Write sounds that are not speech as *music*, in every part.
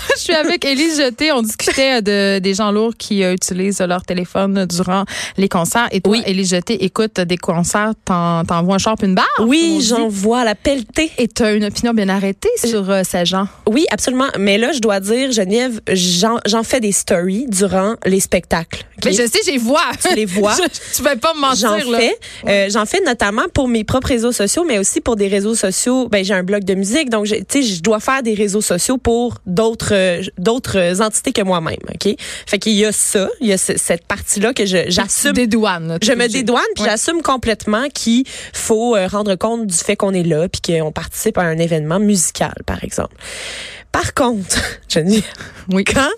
*laughs* Je suis avec Élise Jeté. On discutait de, des gens lourds qui euh, utilisent leur téléphone durant les concerts. Et toi, Oui. Élise Jeté, écoute des concerts, t'en- t'envoies un sharp, une barre. Oui, on dit? j'en vois la pelletée. Et t'as une opinion bien arrêtée sur euh, ces gens? Oui, absolument. Mais là, je dois dire, Geneviève, j'en fais des stories durant les spectacles. Mais je sais, j'ai vois. Tu les *laughs* vois. Je- tu vas pas me mentir, J'en fais, euh, j'en fais notamment pour mes propres réseaux sociaux, mais aussi pour des réseaux sociaux. Ben j'ai un blog de musique, donc tu je dois faire des réseaux sociaux pour d'autres euh, d'autres entités que moi-même. Ok, fait qu'il y a ça, il y a ce- cette partie-là que je j'assume. dédouanes. là, Je me dédouane, puis Ouais. j'assume complètement qu'il faut euh, rendre compte du fait qu'on est là, puis qu'on participe à un événement musical, par exemple. Par contre, *laughs* Geneviève, Oui. quand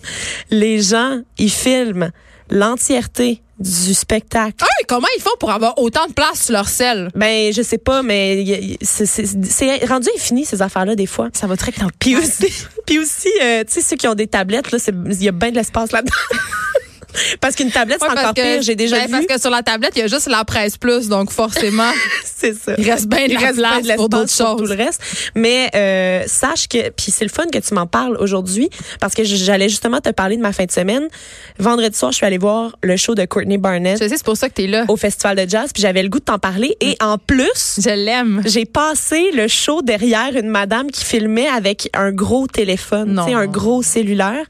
les gens ils filment l'entièreté du spectacle Ah comment ils font pour avoir autant de place sur leur selle? ben, je sais pas, mais c'est- rendu infini, ces affaires-là, des fois. Ça va très le Puis aussi, *laughs* puis aussi euh, tu sais, ceux qui ont des tablettes, il y a bien de l'espace là-dedans. *laughs* Parce qu'une tablette, Ouais, c'est encore que- pire, j'ai déjà ben, vu. Parce que sur la tablette, il y a juste la presse plus, donc forcément, *laughs* C'est ça. il reste bien de Il la reste place de pour d'autres pour tout choses. le reste. Mais euh, sache que, puis c'est le fun que tu m'en parles aujourd'hui, parce que j'allais justement te parler de ma fin de semaine. Vendredi soir, je suis allée voir le show de Courtney Barnett Je sais, c'est pour ça que t'es là. au Festival de Jazz, puis j'avais le goût de t'en parler. Et en plus, Je l'aime. J'ai passé le show derrière une madame qui filmait avec un gros téléphone, Non. tu sais, un gros cellulaire.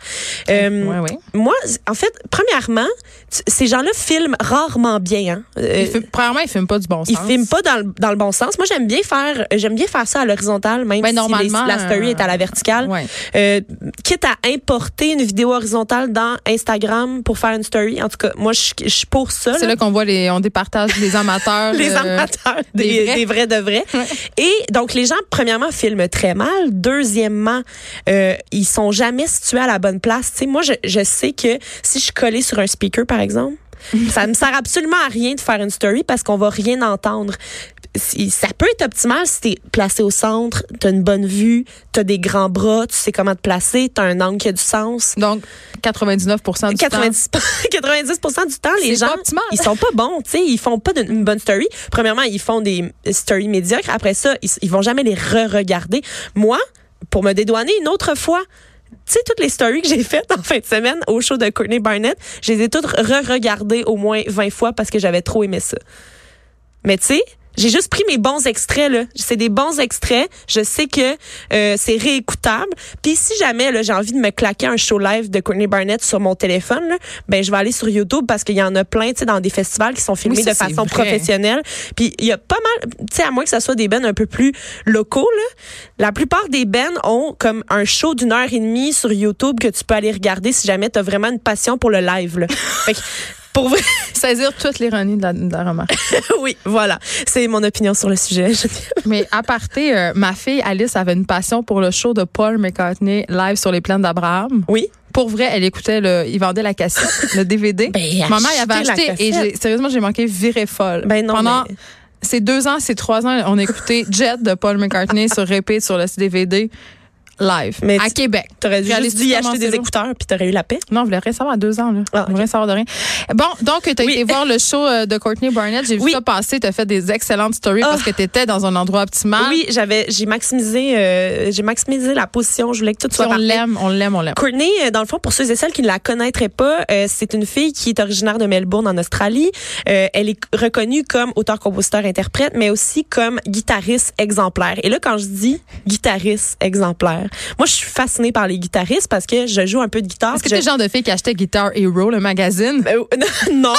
Euh, Ouais, ouais. Moi, en fait, premièrement, tu- ces gens-là filment rarement bien. Hein. Euh, Il fume- premièrement, il filme pas du bon sens. ils filment pas dans le, dans le bon sens. Moi, j'aime bien faire, j'aime bien faire ça à l'horizontale, même Ben, si normalement, les- la story est à la verticale. Ouais. Euh, quitte à importer une vidéo horizontale dans Instagram pour faire une story. En tout cas, moi, je je suis pour ça. C'est là. là qu'on voit les, on départage les amateurs. *laughs* les euh, amateurs des des, vrais. des vrais de vrais. *laughs* Et donc les gens premièrement filment très mal, deuxièmement euh, ils sont jamais situés à la bonne place. Tu sais moi je, je sais que si je collée sur un speaker par exemple, *laughs* ça me sert absolument à rien de faire une story parce qu'on va rien entendre. Ça peut être optimal si t'es placé au centre, t'as une bonne vue, t'as des grands bras, tu sais comment te placer, t'as un angle qui a du sens. Donc, 99 du temps. 90, 90% *laughs* du temps, les gens, pas ils sont pas bons, tu sais, ils font pas une bonne story. Premièrement, ils font des stories médiocres. Après ça, ils, ils vont jamais les re-regarder. Moi, pour me dédouaner une autre fois, tu sais, toutes les stories que j'ai faites *laughs* en fin de semaine au show de Courtney Barnett, je les ai toutes re-regardées au moins 20 fois parce que j'avais trop aimé ça. Mais tu sais, j'ai juste pris mes bons extraits là. C'est des bons extraits. Je sais que euh, c'est réécoutable. Puis si jamais là j'ai envie de me claquer un show live de Courtney Barnett sur mon téléphone, là, ben je vais aller sur YouTube parce qu'il y en a plein, tu sais, dans des festivals qui sont filmés Oui, ça, de façon vrai. professionnelle. Puis il y a pas mal, tu sais, à moins que ça soit des bands un peu plus locaux là, la plupart des bands ont comme un show d'une heure et demie sur YouTube que tu peux aller regarder si jamais tu as vraiment une passion pour le live. Là. *laughs* Fait que, pour vrai, *laughs* Saisir toute l'ironie de la, de la remarque. *laughs* oui, voilà. C'est mon opinion sur le sujet. Mais à parté, euh, ma fille Alice avait une passion pour le show de Paul McCartney live sur les plaines d'Abraham. Oui. Pour vrai, elle écoutait le, il vendait la cassette, le DVD. *laughs* Ben, Maman, il avait acheté et sérieusement, j'ai manqué virée folle. Ben non, Pendant mais- ces deux ans, ces trois ans, on a écouté Jet de Paul McCartney sur repeat sur le DVD live Mais à Québec. T'aurais juste dû y acheter des écouteurs puis t'aurais eu la paix. Non, je voulais rien savoir à deux ans. Là. Ah, rien savoir de rien. Bon, donc, tu as Oui. été voir le show euh, de Courtney Barnett. J'ai vu Oui. ça passer. Tu as fait des excellentes stories Ah. parce que tu étais dans un endroit optimal. Oui, j'avais, j'ai maximisé, euh, j'ai maximisé la position. Je voulais que tout Puis soit on parfait. l'aime, on l'aime, on l'aime. Courtney, euh, dans le fond, pour ceux et celles qui ne la connaîtraient pas, euh, c'est une fille qui est originaire de Melbourne, en Australie. Euh, elle est reconnue comme auteur-compositeur-interprète, mais aussi comme guitariste exemplaire. Et là, quand je dis guitariste exemplaire, moi, je suis fascinée par les guitaristes parce que je joue un peu de guitare. Est-ce que t'es je- le genre de fille qui achetait Guitar Hero, le magazine? Euh, *laughs* non,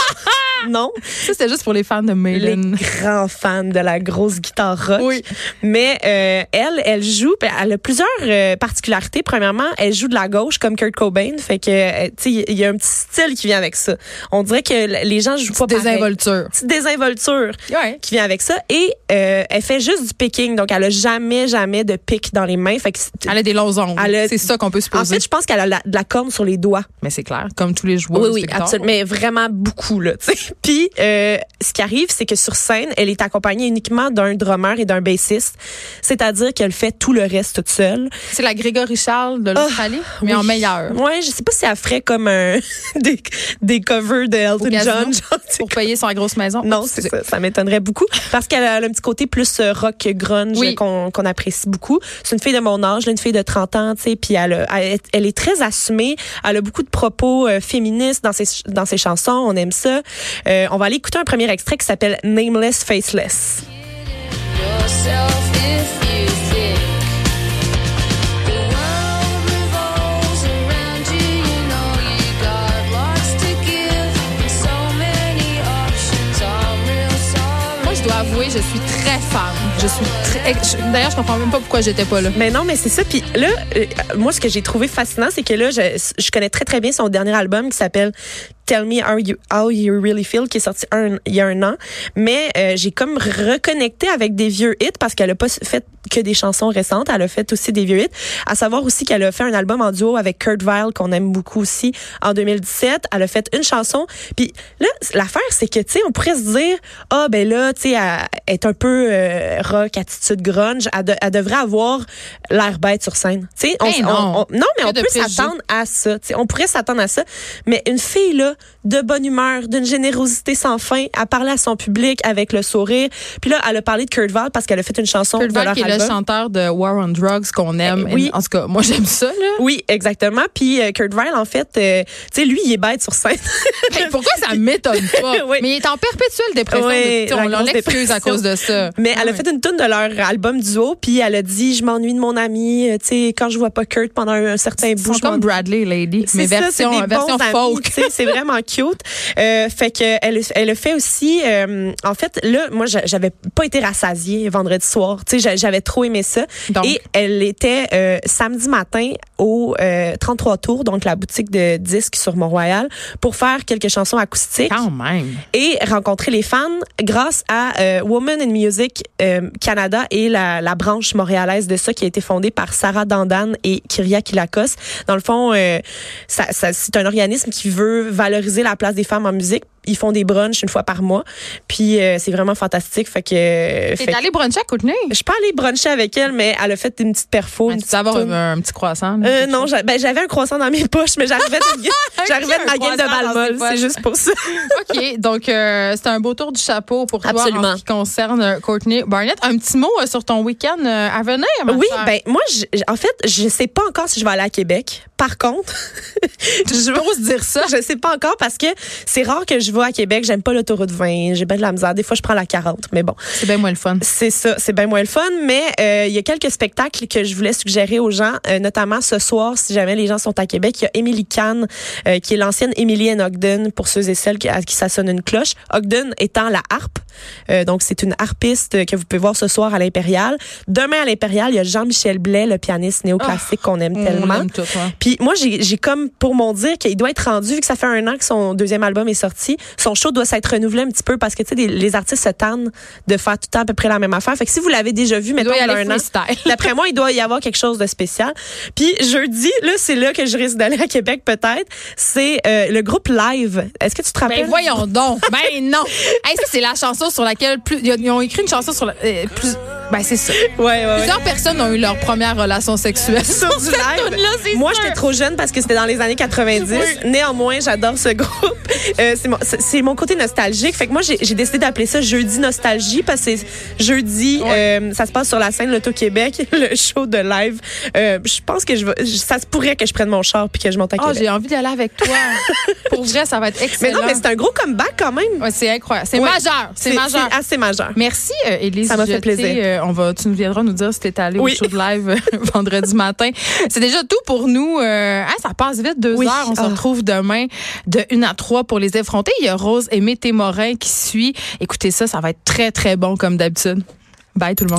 non. Ça, c'était juste pour les fans de Les Maiden. grands fans de la grosse guitare rock. Oui. Mais euh, elle, elle joue, ben, elle a plusieurs euh, particularités. Premièrement, elle joue de la gauche comme Kurt Cobain, fait que euh, tu sais, il y a un petit style qui vient avec ça. On dirait que les gens jouent pas pareil. Désinvolture. Petite désinvolture Ouais. qui vient avec ça et euh, elle fait juste du picking, donc elle a jamais jamais de pic dans les mains. Fait que Elle des longs ongles. A- C'est ça qu'on peut en supposer. fait, je pense qu'elle a la- de la corne sur les doigts. Mais c'est clair, comme tous les joueurs. Oui, oui, absolument. Mais vraiment beaucoup, là. tu sais. *laughs* Puis, euh, ce qui arrive, c'est que sur scène, elle est accompagnée uniquement d'un drummer et d'un bassiste. C'est-à-dire qu'elle fait tout le reste toute seule. C'est la Grégory Charles de l'Australie, mais en meilleur. Ouais, je sais pas si elle ferait comme un, *laughs* des, des covers de Elton John. genre, Pour payer sa grosse maison. Non, c'est ça. Ça m'étonnerait beaucoup. Parce qu'elle a un petit côté plus euh, rock grunge Oui. qu'on apprécie beaucoup. C'est une fille de mon âge, là, une fille de 30 ans, tu sais, puis elle, est très assumée. Elle a beaucoup de propos euh, féministes dans ses, dans ses chansons. On aime ça. Euh, on va aller écouter un premier extrait qui s'appelle Nameless Faceless. Avouer, je suis très fan. Je suis très. je- D'ailleurs, je comprends même pas pourquoi j'étais pas là. Mais non, mais c'est ça. Puis là, euh, moi, ce que j'ai trouvé fascinant, c'est que là, je, je connais très, très bien son dernier album qui s'appelle Tell Me How You, How you Really Feel, qui est sorti un, il y a un an. Mais euh, j'ai comme reconnecté avec des vieux hits parce qu'elle a pas fait que des chansons récentes. Elle a fait aussi des vieux hits. À savoir aussi qu'elle a fait un album en duo avec Kurt Vile, qu'on aime beaucoup aussi, en 2017. Elle a fait une chanson. Puis là, l'affaire, c'est que, tu sais, on pourrait se dire, ah, ben là, tu sais, elle est un peu euh, rock, attitude grunge. Elle, de- elle devrait avoir l'air bête sur scène. Tu sais, on, Ben non. on- on- non, mais Que on peut s'attendre à ça. tu sais. on pourrait s'attendre à ça. Mais une fille, là, de bonne humeur, d'une générosité sans fin, à parler à son public avec le sourire. Puis là, elle a parlé de Kurt Vile parce qu'elle a fait une chanson Kurt Vile, leur qui est le chanteur de War on Drugs qu'on aime. Eh oui. En tout cas, moi, j'aime ça, là. Oui, exactement. Puis euh, Kurt Vile, en fait, euh, tu sais, lui, il est bête sur scène. *laughs* Hey, pourquoi ça m'étonne pas? *laughs* Oui. Mais il est en perpétuelle dépression. Oui, de- on grosse l'excuse à cause de ça. Mais elle a fait une tune de leur album duo, puis elle a dit, je m'ennuie de mon ami. euh, Tu sais, quand je vois pas Kurt pendant un certain bout, je comme. Bradley Lady, C'est mais ça, version, c'est version folk. c'est vraiment cute. Euh, fait que elle, elle a fait aussi. euh, en fait, là, moi, j'a- j'avais pas été rassasiée vendredi soir. Tu sais, j'a- j'avais trop aimé ça. Donc? Et elle était euh, samedi matin au euh, 33 Tours, donc la boutique de disques sur Mont-Royal, pour faire quelques chansons acoustiques Quand même. et rencontrer les fans grâce à Women in Music Canada et la, la branche montréalaise de ça qui a été fondée par Sarah Dandan et Kyria Kilakos. Dans le fond, ça, ça- c'est un organisme qui veut valoriser la place des femmes en musique. Ils font des brunchs une fois par mois. Puis euh, c'est vraiment fantastique. Fait que, fait T'es que- allé bruncher à Courtenay? je suis pas allée bruncher avec elle, mais elle a fait une petite perfo. Ah, une Tu avoir un, un petit croissant? Euh, non, ben, j'avais un croissant dans mes *laughs* poches, mais j'arrivais de, *laughs* j'arrivais de ma game de poches? C'est juste pour ça. *laughs* OK, donc euh, c'est un beau tour du chapeau pour toi Absolument. en ce qui concerne euh, Courtney Barnett. Un petit mot euh, sur ton week-end euh, à venir, ma Oui, chère. ben moi, en fait, je sais pas encore si je vais aller à Québec. Par contre, je *laughs* J'ose dire ça. je sais pas encore parce que c'est rare que je vais à Québec. J'aime pas l'autoroute 20. J'ai bien de la misère. Des fois, je prends la 40. Mais bon, C'est bien moins le fun. c'est ça. C'est bien moins le fun. Mais euh, il y a quelques spectacles que je voulais suggérer aux gens, euh, notamment ce soir, si jamais les gens sont à Québec. Il y a Émilie Kahn, euh, qui est l'ancienne Emily N. Ogden, pour ceux et celles qui- à qui ça sonne une cloche. Ogden étant la harpe. Euh, donc, c'est une harpiste que vous pouvez voir ce soir à l'Impérial. Demain, à l'Impérial, il y a Jean-Michel Blais, le pianiste néoclassique qu'on aime On tellement. tout, ouais. Puis moi, j'ai comme pour mon dire qu'il doit être rendu, vu que ça fait un an que son deuxième album est sorti, son show doit s'être renouvelé un petit peu parce que, tu sais, les artistes se tannent de faire tout le temps à peu près la même affaire. Fait que si vous l'avez déjà vu, Il mettons, doit y il y a un an. *laughs* D'après moi, il doit y avoir quelque chose de spécial. Puis jeudi, là, c'est là que je risque d'aller à Québec peut-être. C'est euh, le groupe Live. Est-ce que tu te rappelles? Ben voyons donc. Ben non. Hey, ça, c'est la chanson sur laquelle plus, ils ont- écrit une chanson sur la, euh, plus, ben c'est ça. Ouais, ouais, ouais. Plusieurs personnes ont eu leur première relation sexuelle sur *laughs* du live. Moi, j'étais trop jeune parce que c'était dans les années 90. Néanmoins, j'adore ce *laughs* groupe. Euh, c'est mon, c'est- c'est mon côté nostalgique. Fait que moi, j'ai j'ai décidé d'appeler ça Jeudi Nostalgie parce que c'est jeudi, euh, ça se passe sur la scène L'Auto-Québec, *laughs* le show de live. Euh, je pense que je vais, je- ça se pourrait que je prenne mon char puis que je monte à Oh, Québec. j'ai envie d'aller avec toi. *laughs* Pour vrai, ça va être mais excellent. non, mais c'est un gros comeback quand même. Ouais, c'est incroyable. C'est Ouais. majeur. C'est majeur. C'est assez majeur. Merci, Élise. Ça m'a fait plaisir. On va, tu nous viendras nous dire si t'es allée Oui. au show de live vendredi matin. C'est déjà tout pour nous. Euh, ah, ça passe vite, deux Oui. heures. On se Ah. retrouve demain de 1 à 3 pour les effronter. Il y a Rose et Témorin qui suit. Écoutez ça, ça va être très, très bon comme d'habitude. Bye tout le monde.